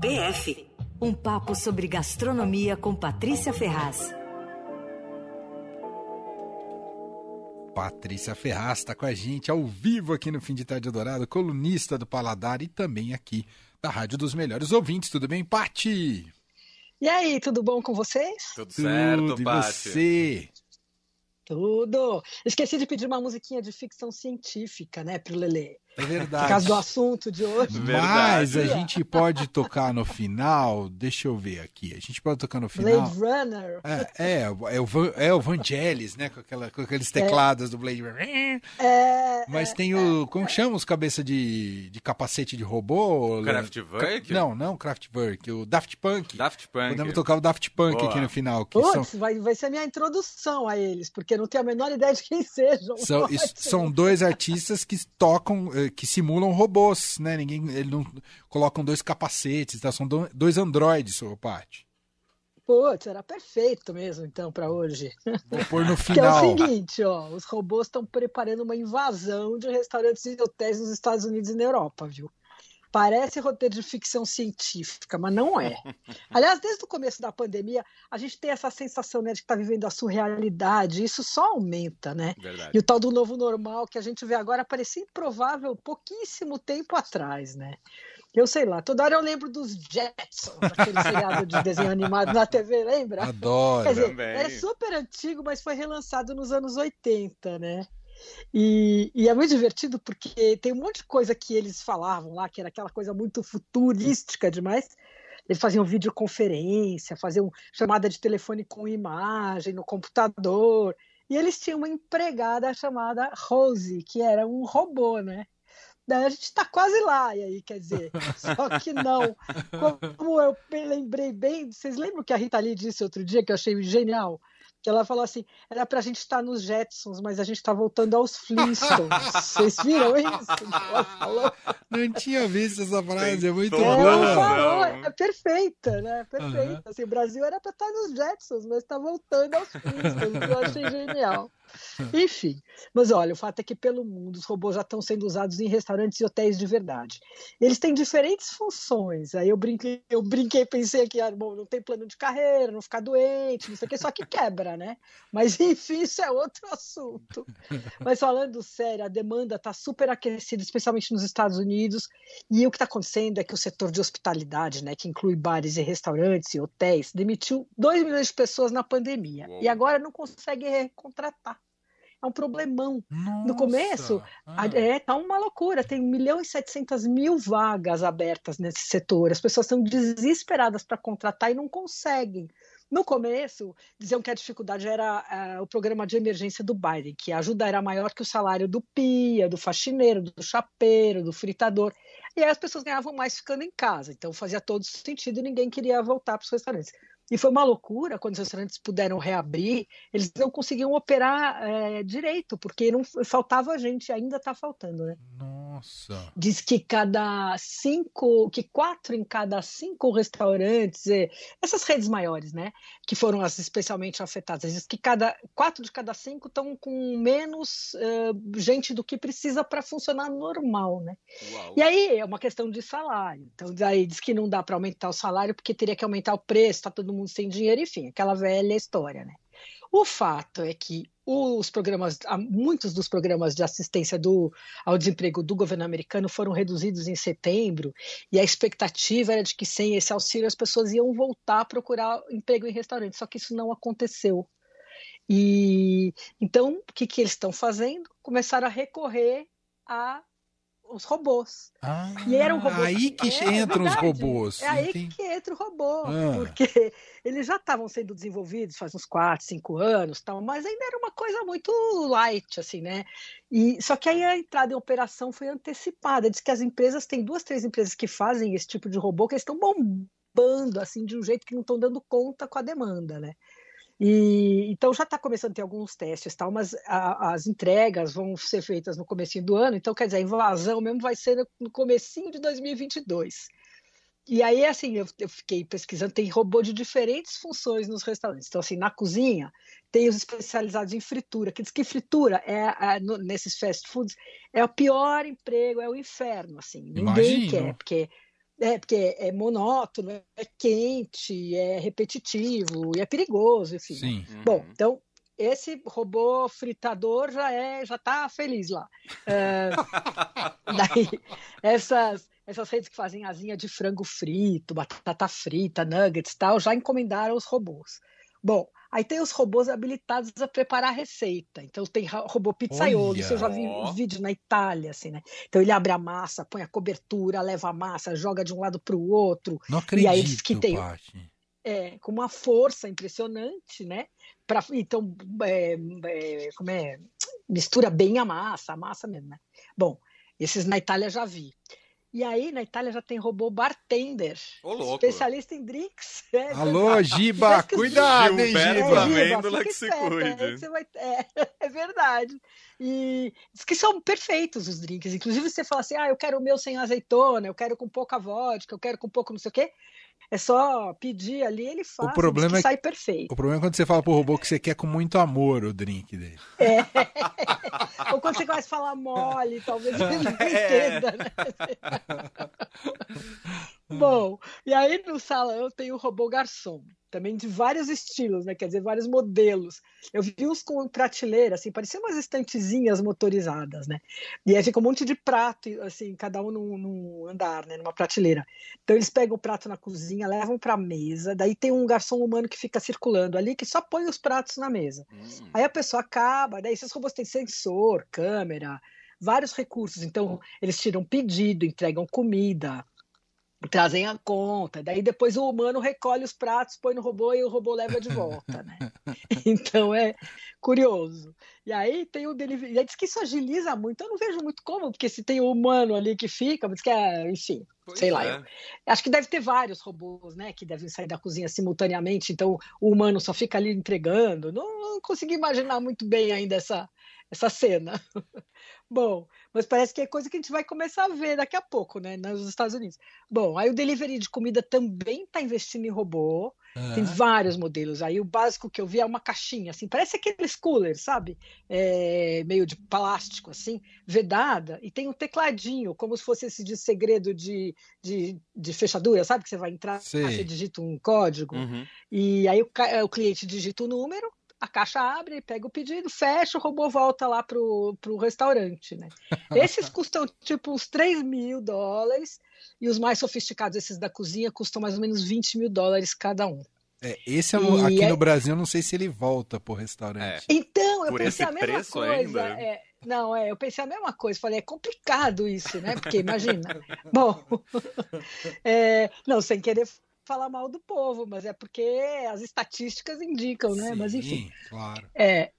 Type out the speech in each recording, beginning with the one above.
PF um papo sobre gastronomia com Patrícia Ferraz. Patrícia Ferraz está com a gente ao vivo aqui no Fim de Tarde Dourado, colunista do Paladar e também aqui da Rádio dos Melhores Ouvintes. Tudo bem, Pati? E aí, tudo bom com vocês? Tudo certo, Tudo, Pati. E você? Tudo. Esqueci de pedir uma musiquinha de ficção científica, né, pro Lelê. É verdade. Por causa do assunto de hoje. Mas a gente pode tocar no final. Deixa eu ver aqui. A gente pode tocar no final. Blade Runner. É, é, é o, Van- é o Vangelis, né? Com, aquela, com aqueles teclados do Blade Runner. É, Mas tem o. Como que chama os cabeça de, de capacete de robô? Kraftwerk? Não, não Kraftwerk. O Daft Punk. Daft Punk. Podemos tocar o Daft Punk Boa. aqui no final. Que são, Putz, vai, vai ser a minha introdução a eles, porque eu não tenho a menor ideia de quem sejam. são, isso- são dois artistas que tocam, eh, que simulam robôs, né? Ninguém. Eles não colocam dois capacetes, tá? São do- dois androides, ô Paty. Putz, era perfeito mesmo, então, para hoje. Vou pôr no Que é o final. seguinte, ó, os robôs estão preparando uma invasão de restaurantes e hotéis nos Estados Unidos e na Europa, viu? Parece roteiro de ficção científica, mas não é. Aliás, desde o começo da pandemia, a gente tem essa sensação né, de que está vivendo a surrealidade, e isso só aumenta, né? Verdade. E o tal do novo normal que a gente vê agora parecia improvável pouquíssimo tempo atrás, né? Eu sei lá, toda hora eu lembro dos Jetsons, aquele seriado de desenho animado na TV, lembra? Adoro. Quer dizer, Também. é super antigo, mas foi relançado nos anos 80, né? E, e é muito divertido porque tem um monte de coisa que eles falavam lá, que era aquela coisa muito futurística demais. Eles faziam videoconferência, faziam chamada de telefone com imagem no computador. E eles tinham uma empregada chamada Rose, que era um robô, né? Daí a gente está quase lá, e aí, quer dizer, só que não. Como eu lembrei bem, vocês lembram que a Rita Lee disse outro dia, que eu achei genial? Que ela falou assim: era pra gente estar nos Jetsons, mas a gente tá voltando aos Flintstones. Vocês viram isso? Ela falou. Não tinha visto essa frase, é muito É, boa. ela falou, é perfeita, né? Perfeita. Assim, o Brasil era pra estar nos Jetsons, mas tá voltando aos Flintstones. Eu achei genial. Enfim, mas olha, o fato é que pelo mundo os robôs já estão sendo usados em restaurantes e hotéis de verdade. Eles têm diferentes funções. Aí eu brinquei, eu brinquei, pensei aqui, ah, bom, não tem plano de carreira, não ficar doente, não sei o que, só que quebra, né? Mas enfim, isso é outro assunto. Mas falando sério, a demanda está super aquecida, especialmente nos Estados Unidos. E o que está acontecendo é que o setor de hospitalidade, né, que inclui bares e restaurantes e hotéis, demitiu 2 milhões de pessoas na pandemia. Uou. E agora não consegue recontratar. É um problemão. Nossa. começo, Ah. É, tá uma loucura. Tem 1 milhão e 700 mil vagas abertas nesse setor. As pessoas estão desesperadas para contratar e não conseguem. No começo, diziam que a dificuldade era eh, o programa de emergência do Biden, que a ajuda era maior que o salário do pia, do faxineiro, do chapeiro, do fritador. E aí as pessoas ganhavam mais ficando em casa. Então fazia todo sentido e ninguém queria voltar para os restaurantes. E foi uma loucura quando os restaurantes puderam reabrir, eles não conseguiam operar eh, direito, porque não faltava gente, ainda está faltando, né? Nossa. Diz que cada cinco, que quatro em cada cinco restaurantes, eh, essas redes maiores, né, que foram as especialmente afetadas, diz que cada quatro de cada cinco estão com menos eh, gente do que precisa para funcionar normal, né? Uau. E aí é uma questão de salário. Então, daí diz que não dá para aumentar o salário porque teria que aumentar o preço, está todo mundo sem dinheiro, enfim, aquela velha história, né? O fato é que os programas, muitos dos programas de assistência do, ao desemprego do governo americano foram reduzidos em setembro, e a expectativa era de que sem esse auxílio as pessoas iam voltar a procurar emprego em restaurante, só que isso não aconteceu. E então, o que, que eles estão fazendo? Começaram a recorrer a os robôs. Ah, E era um robô. Aí que É, é entram os verdade. robôs. É aí Entendi. que entra o robô, Ah. porque eles já estavam sendo desenvolvidos faz uns 4, 5 anos, tal, mas ainda era uma coisa muito light, assim, né? E, só que aí a entrada em operação foi antecipada. Diz que as empresas, tem duas, três empresas que fazem esse tipo de robô, que eles estão bombando, assim, de um jeito que não estão dando conta com a demanda, né? E, então já está começando a ter alguns testes, tal, mas a- as entregas vão ser feitas no comecinho do ano, então quer dizer, a invasão mesmo vai ser no, no comecinho de 2022. E aí, assim, eu, eu fiquei pesquisando, tem robô de diferentes funções nos restaurantes. Então, assim, na cozinha, tem os especializados em fritura, que diz que fritura, é, é, no- nesses fast foods, é o pior emprego, é o inferno, assim. Ninguém Imagino. quer, porque É, porque é monótono, é quente, é repetitivo e é perigoso, enfim. Sim. Bom, então esse robô fritador já é já está feliz lá. É, daí essas essas redes que fazem asinha de frango frito, batata frita, nuggets, tal, já encomendaram os robôs. Bom, aí tem os robôs habilitados a preparar a receita. Então tem robô pizzaiolo, Olha, você já viu ó. um vídeo na Itália, assim, né? Então ele abre a massa, põe a cobertura, leva a massa, joga de um lado para o outro, Não E aí acredito, que tem- é, com uma força impressionante, né? Pra, então, é, é, como é? Mistura bem a massa, a massa mesmo, né? Bom, esses na Itália já vi. E aí, na Itália já tem robô bartender, Ô, louco. especialista em drinks. É, Alô, Giba, cuidado, hein, Giba? Amêndola fica que se cuide. aí você vai- é, é verdade. E diz que são perfeitos os drinks. Inclusive, você fala assim: ah, eu quero o meu sem azeitona, eu quero com pouca vodka, eu quero com pouco não sei o quê. É só pedir ali, ele faz. problema diz que é- sai perfeito. O problema é quando você fala pro robô que você quer com muito amor o drink dele. Ou quando você começa a falar mole, talvez ele não É. entenda, né? Bom, e aí no salão tem o robô garçom, também de vários estilos, né? Quer dizer, vários modelos. Eu vi uns com prateleira, assim, pareciam umas estantezinhas motorizadas, né? E aí fica um monte de prato, assim, cada um num, num andar, né? Numa prateleira. Então eles pegam o prato na cozinha, levam para a mesa, daí tem um garçom humano que fica circulando ali, que só põe os pratos na mesa. Hum. Aí a pessoa acaba, daí esses robôs têm sensor, câmera, vários recursos. Então, eles tiram pedido, entregam comida, trazem a conta. Daí depois o humano recolhe os pratos, põe no robô e o robô leva de volta, né? Então é curioso. E aí tem o delivery. E aí diz que isso agiliza muito. Eu não vejo muito como, porque se tem o humano ali que fica, mas que é, enfim, Pois sei lá, é. eu- Acho que deve ter vários robôs, né, que devem sair da cozinha simultaneamente, então o humano só fica ali entregando. Não, não consegui imaginar muito bem ainda essa, essa cena. Bom, mas parece que é coisa que a gente vai começar a ver daqui a pouco, né, nos Estados Unidos. Bom, aí o delivery de comida também está investindo em robô. Tem vários modelos. Aí o básico que eu vi é uma caixinha, assim, parece aqueles coolers, sabe? É, meio de plástico, assim, vedada, e tem um tecladinho, como se fosse esse de segredo de, de, de fechadura, sabe? Que você vai entrar, Sei. você digita um código, Uhum. e aí o, o cliente digita o número, a caixa abre, pega o pedido, fecha, o robô volta lá pro, pro restaurante, né? Esses custam tipo uns 3 mil dólares, e os mais sofisticados, esses da cozinha, custam mais ou menos 20 mil dólares cada um. é, esse é o- aqui é- no Brasil, eu não sei se ele volta pro restaurante. Então, eu Por pensei a mesma coisa. é, não, é, eu pensei a mesma coisa. Falei, é complicado isso, né? Porque imagina. Bom, é, não, sem querer falar mal do povo, mas é porque as estatísticas indicam, né? Mas enfim. Sim, claro. É,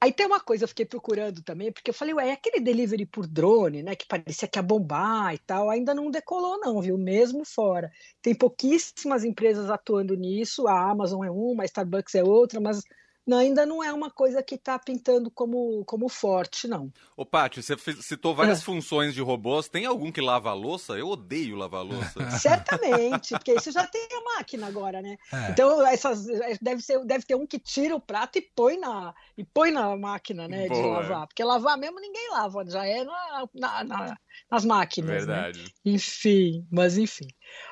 aí tem uma coisa, eu fiquei procurando também, porque eu falei, ué, aquele delivery por drone, né? Que parecia que ia bombar e tal, ainda não decolou, não, viu? Mesmo fora. Tem pouquíssimas empresas atuando nisso, a Amazon é uma, a Starbucks é outra, mas não, ainda não é uma coisa que está pintando como, como forte, não. Ô, Paty, você citou É. várias funções de robôs. Tem algum que lava a louça? Eu odeio lavar a louça. Certamente, porque isso já tem máquina agora, né? É. Então, essas, deve, ser, deve ter um que tira o prato e põe na, e põe na máquina né, de Boa. lavar. Porque lavar mesmo ninguém lava, já é na, na- na- nas máquinas. Né? Verdade. Enfim, mas enfim.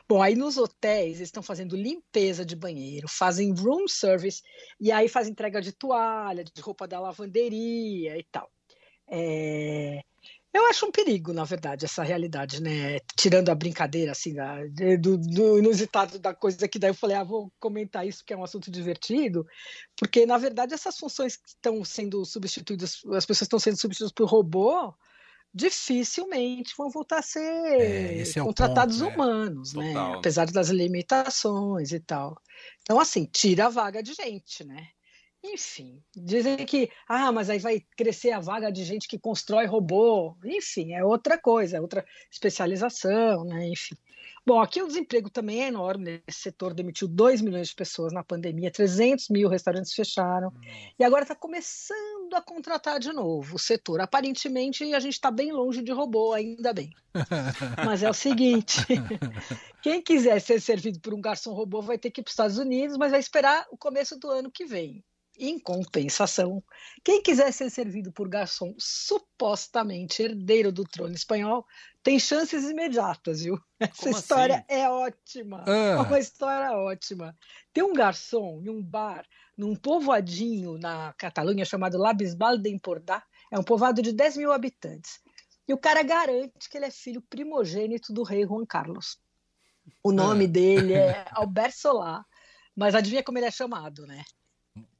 Bom, aí nos hotéis eles estão fazendo limpeza de banheiro, fazem room service e aí fazem entrega de toalha, de roupa da lavanderia e tal. É, Eu acho um perigo, na verdade, essa realidade, né? Tirando a brincadeira, assim, da- do, do inusitado da coisa que daí eu falei, ah, vou comentar isso que é um assunto divertido, porque, na verdade, essas funções que estão sendo substituídas, as pessoas estão sendo substituídas por robô, dificilmente vão voltar a ser É, é contratados ponto, é. humanos, né? Total. Apesar das limitações e tal. Então, assim, tira a vaga de gente, né? Enfim, dizem que, ah, mas aí vai crescer a vaga de gente que constrói robô. Enfim, é outra coisa, é outra especialização, né? Enfim. Bom, aqui o desemprego também é enorme. Esse setor demitiu 2 milhões de pessoas na pandemia, 300 mil restaurantes fecharam. E agora está começando a contratar de novo o setor. Aparentemente, a gente está bem longe de robô, ainda bem. Mas é o seguinte: quem quiser ser servido por um garçom robô vai ter que ir para os Estados Unidos, mas vai esperar o começo do ano que vem. Em compensação, quem quiser ser servido por garçom supostamente herdeiro do trono espanhol tem chances imediatas, viu? Essa Como história assim? é ótima. Ah. É uma história ótima. Tem um garçom em um bar, num povoadinho na Catalunha chamado La Bisbal de Empordà. É um povoado de 10 mil habitantes. E o cara garante que ele é filho primogênito do rei Juan Carlos. O nome Ah. dele é Albert Solá, mas adivinha como ele é chamado, né?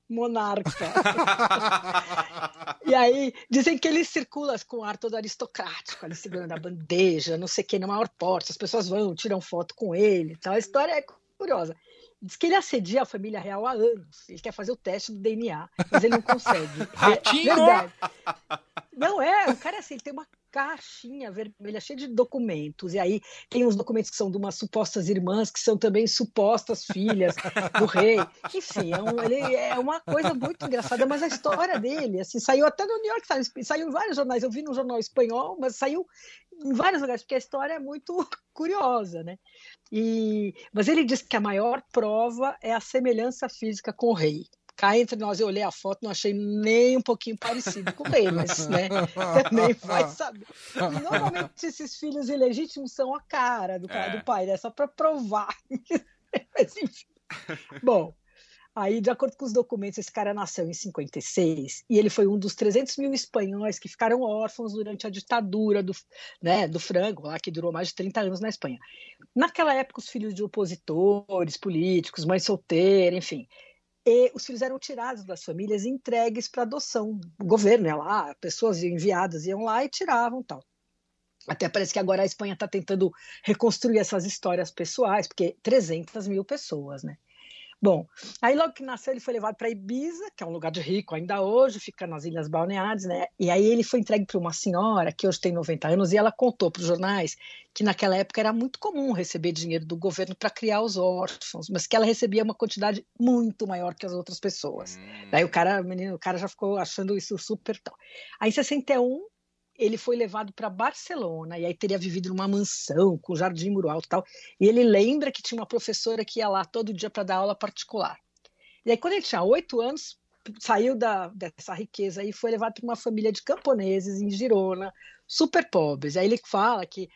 Monarca. E aí, dizem que ele circula com ar todo aristocrático, ali segurando a bandeja, não sei o que, na maior porta. As pessoas vão, tiram foto com ele tal. A história é curiosa. Diz que ele assedia a família real há anos. Ele quer fazer o teste do DNA, mas ele não consegue. Ratinho! É verdade. Não é, o cara é assim, ele tem uma caixinha vermelha cheia de documentos. E aí tem uns documentos que são de umas supostas irmãs, que são também supostas filhas do rei. Enfim, é, um- ele, é uma coisa muito engraçada, mas a história dele, assim, saiu até no New York Times, saiu em vários jornais. Eu vi no jornal espanhol, mas saiu em vários lugares, porque a história é muito curiosa, né? E, mas ele diz que a maior prova é a semelhança física com o rei. Cá entre nós, eu olhei a foto, não achei nem um pouquinho parecido com o rei, mas né, também vai saber. E normalmente esses filhos ilegítimos são a cara do, cara, É. do pai, né? Só para provar. mas enfim. Bom, aí, de acordo com os documentos, esse cara nasceu em 56 e ele foi um dos 300 mil espanhóis que ficaram órfãos durante a ditadura do, né, do Franco, lá que durou mais de 30 anos na Espanha. Naquela época, os filhos de opositores, políticos, mãe solteira, enfim, e os filhos eram tirados das famílias e entregues para adoção. O governo ia lá, pessoas enviadas iam lá e tiravam tal. Até parece que agora a Espanha está tentando reconstruir essas histórias pessoais, porque 300 mil pessoas, né? Bom, aí logo que nasceu ele foi levado para Ibiza, que é um lugar de rico ainda hoje, fica nas Ilhas Balneares, né? E aí ele foi entregue para uma senhora que hoje tem 90 anos e ela contou para os jornais que naquela época era muito comum receber dinheiro do governo para criar os órfãos, mas que ela recebia uma quantidade muito maior que as outras pessoas. Hum. Daí o cara, o menino, o cara já ficou achando isso super tal. Aí em 61 ele foi levado para Barcelona e aí teria vivido numa mansão com jardim muro alto e tal. E ele lembra que tinha uma professora que ia lá todo dia para dar aula particular. E aí quando ele tinha oito anos saiu da, dessa riqueza e foi levado para uma família de camponeses em Girona, super pobres. Aí ele fala que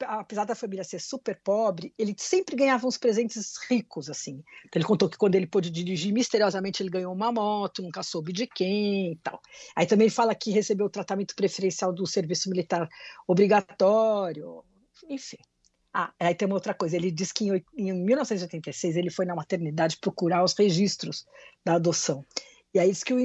apesar da família ser super pobre, ele sempre ganhava uns presentes ricos, assim. Então, ele contou que quando ele pôde dirigir, misteriosamente ele ganhou uma moto, nunca soube de quem e tal. Aí também ele fala que recebeu o tratamento preferencial do serviço militar obrigatório, enfim. Ah, aí tem uma outra coisa, ele diz que em, em 1986 ele foi na maternidade procurar os registros da adoção. E aí diz que o,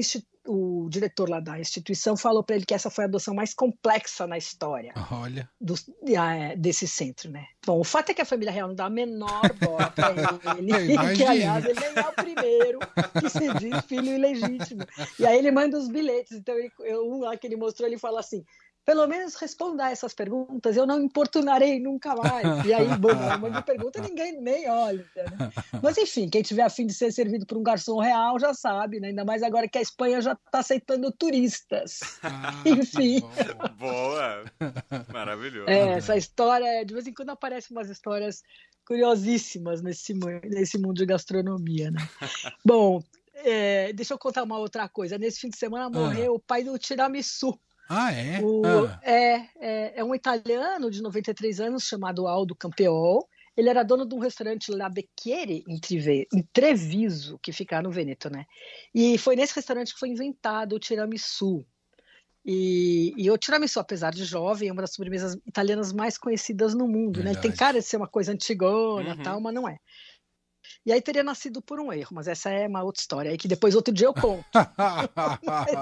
o diretor lá da instituição falou para ele que essa foi a adoção mais complexa na história Olha. do- ah, é, desse centro, né? Bom, o fato é que a família real não dá a menor bola para ele, que aliás ele é o primeiro que se diz filho ilegítimo. E aí ele manda os bilhetes, então ele, eu- um lá que ele mostrou, ele fala assim, pelo menos responda essas perguntas, eu não importunarei nunca mais. E aí, bom, ela manda pergunta, ninguém nem olha, né? Mas enfim, quem tiver afim de ser servido por um garçom real já sabe, né? Ainda mais agora que a Espanha já está aceitando turistas. Ah, Enfim. Boa! Maravilhoso. É, essa história, de vez em quando aparecem umas histórias curiosíssimas nesse, nesse mundo de gastronomia, né? Bom, é, deixa eu contar uma outra coisa. Nesse fim de semana morreu o pai do tiramisu. Ah, é? O- Ah. é, é, é um italiano de 93 anos chamado Aldo Campeol. Ele era dono de um restaurante La Becchiere em, Trive, em Treviso, que fica no Vêneto, né? E foi nesse restaurante que foi inventado o tiramisu. E, e o tiramisu, apesar de jovem, é uma das sobremesas italianas mais conhecidas no mundo, né? Ele tem Verdade. cara de ser uma coisa antigona, Uhum. tal, mas não é. E aí teria nascido por um erro, mas essa é uma outra história aí que depois outro dia eu conto.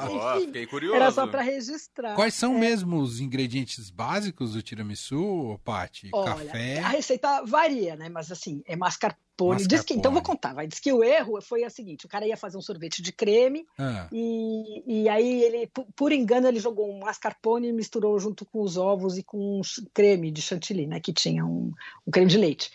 Boa, enfim, fiquei curioso. Era só para registrar. Quais são mesmo os ingredientes básicos do tiramisu, Paty? Olha, Café? a receita varia, né? Mas assim, é mascarpone. Diz que, então vou Mascarpone. contar, vai. Diz que o erro foi o seguinte: o cara ia fazer um sorvete de creme Ah, e, e aí ele, por engano, ele jogou um mascarpone e misturou junto com os ovos e com um creme de chantilly, né? Que tinha um, um creme de leite.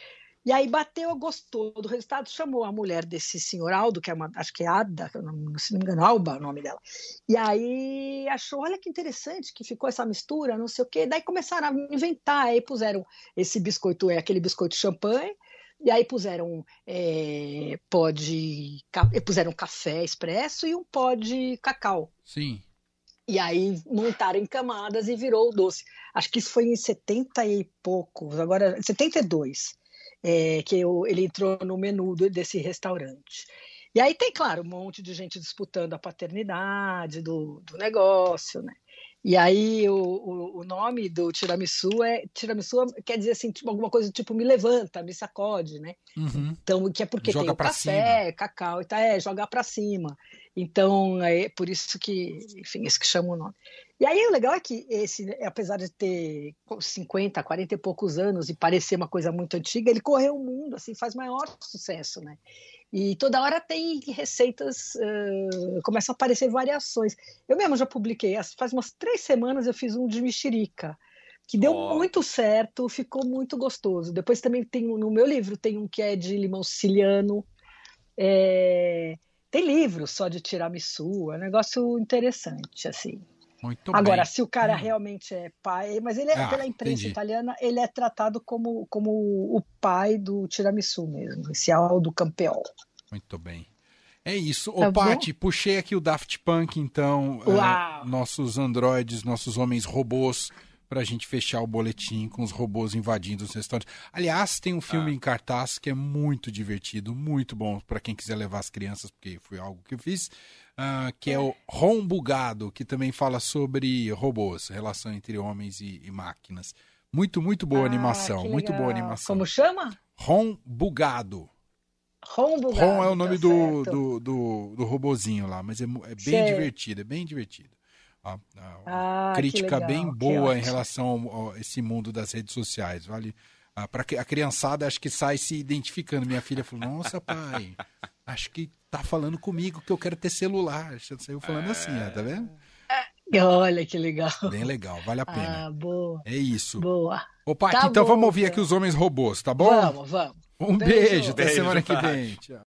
E aí bateu, gostou do resultado, chamou a mulher desse senhor Aldo, que é uma, acho que é Ada, se não me engano, Alba é o nome dela. E aí achou, olha que interessante que ficou essa mistura, não sei o quê. Daí começaram a inventar, aí puseram esse biscoito, é aquele biscoito champanhe, E aí puseram é, pó de. puseram café expresso e um pó de cacau. Sim. E aí montaram em camadas e virou o doce. Acho que isso foi em 70 e poucos, agora 72, é, que eu- ele entrou no menu desse restaurante. E aí tem, claro, um monte de gente disputando a paternidade do, do negócio, né? E aí o, o, o nome do tiramisu é tiramisu quer dizer assim, tipo, alguma coisa tipo me levanta, me sacode, né? Uhum. Então, que é porque Joga tem café, cacau, e tá, é, jogar para cima. Então, é por isso que, enfim, isso que chama o nome. E aí o legal é que esse, apesar de ter 50, 40 e poucos anos e parecer uma coisa muito antiga, ele correu o mundo, assim, faz maior sucesso, né? E toda hora tem receitas, uh, começam a aparecer variações. Eu mesmo já publiquei, faz umas três semanas eu fiz um de mexerica, que deu Ó. muito certo, ficou muito gostoso. Depois também tem no meu livro tem um que é de limão siciliano. É, Tem livros só de tiramisu, é um negócio interessante, assim. Muito Agora, bem. se o cara Hum. realmente é pai, mas ele é, Ah, pela imprensa entendi. italiana, ele é tratado como, como o pai do tiramisu mesmo, esse Aldo Campeol. Muito bem. É isso. Ô, Tá bom? Paty, puxei aqui o Daft Punk, então. Uau! nossos androides, nossos homens robôs, pra gente fechar o boletim com os robôs invadindo os restaurantes. Aliás, tem um filme Ah. em cartaz que é muito divertido, muito bom pra quem quiser levar as crianças, porque foi algo que eu fiz, ah, que é o Rom Bugado, que também fala sobre robôs, relação entre homens e, e máquinas. Muito, muito boa Ah, animação, muito boa animação. Como chama? Rom Bugado. Ron é o nome tá do, do, do, do robozinho lá, mas é, é bem Certo. divertido, é bem divertido. Ah, crítica bem boa em relação a esse mundo das redes sociais, vale? Ah, para a criançada acho que sai se identificando. Minha filha falou: "Nossa, pai, acho que tá falando comigo que eu quero ter celular". Saiu falando assim, ó, tá vendo? Olha que legal. Bem legal, vale a pena. Ah, boa, É isso. boa. Ô, Paty, Tá então bom, vamos ouvir então. aqui os homens robôs, tá bom? Vamos, vamos. Um Beijo. beijo, até Beijo, semana que vem. Tchau.